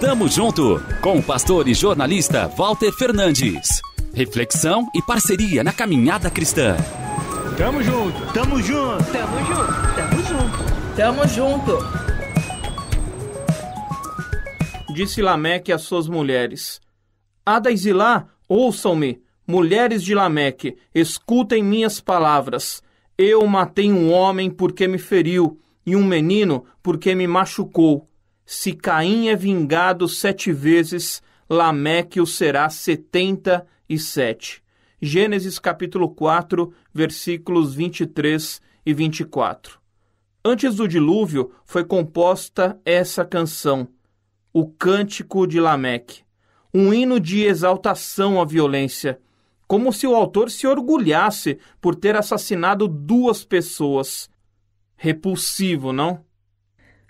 Tamo junto com o pastor e jornalista Walter Fernandes. Reflexão e parceria na caminhada cristã. Tamo junto, tamo junto, tamo junto, tamo junto, tamo junto. Disse Lameque às suas mulheres: Ada e Zilá, ouçam-me, mulheres de Lameque, escutem minhas palavras. Eu matei um homem porque me feriu, e um menino porque me machucou. Se Caim é vingado sete vezes, Lameque o será setenta e sete. Gênesis capítulo 4, versículos 23 e 24. Antes do dilúvio foi composta essa canção, o Cântico de Lameque, um hino de exaltação à violência, como se o autor se orgulhasse por ter assassinado duas pessoas. Repulsivo, não?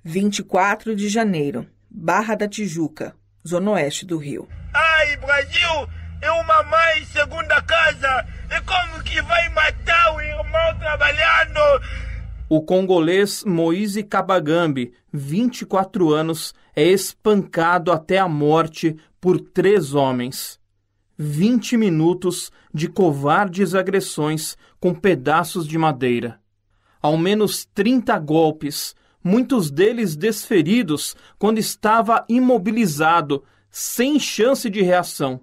24 de janeiro, Barra da Tijuca, zona oeste do Rio. Ai, Brasil, é uma mãe segunda casa. E como que vai matar o irmão trabalhando? O congolês Moise Kabagambi, 24 anos, é espancado até a morte por três homens. 20 minutos de covardes agressões com pedaços de madeira. Ao menos 30 golpes, muitos deles desferidos quando estava imobilizado, sem chance de reação.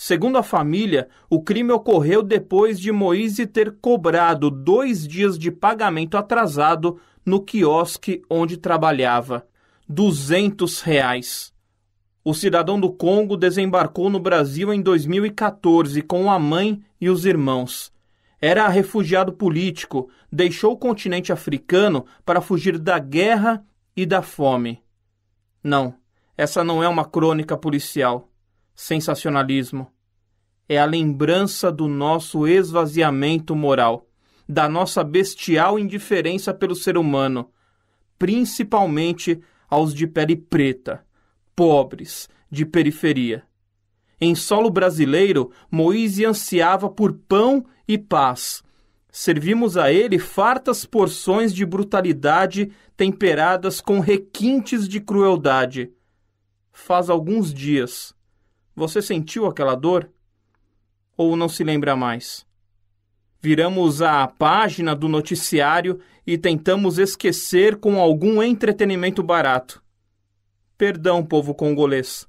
Segundo a família, o crime ocorreu depois de Moise ter cobrado dois dias de pagamento atrasado no quiosque onde trabalhava. Duzentos reais. O cidadão do Congo desembarcou no Brasil em 2014 com a mãe e os irmãos. Era refugiado político, deixou o continente africano para fugir da guerra e da fome. Não, essa não é uma crônica policial. Sensacionalismo. É a lembrança do nosso esvaziamento moral, da nossa bestial indiferença pelo ser humano, principalmente aos de pele preta, pobres, de periferia. Em solo brasileiro, Moise ansiava por pão e paz. Servimos a ele fartas porções de brutalidade temperadas com requintes de crueldade. Faz alguns dias. Você sentiu aquela dor? Ou não se lembra mais? Viramos a página do noticiário e tentamos esquecer com algum entretenimento barato. Perdão, povo congolês.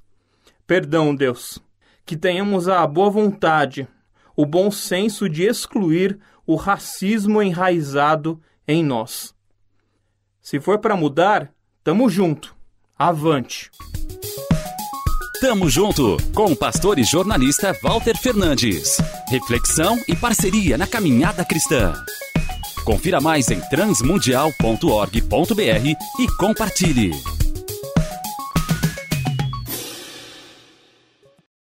Perdão, Deus que tenhamos a boa vontade, o bom senso de excluir o racismo enraizado em nós. Se for para mudar, tamo junto. Avante. Tamo junto com o pastor e jornalista Walter Fernandes. Reflexão e parceria na caminhada cristã. Confira mais em transmundial.org.br e compartilhe.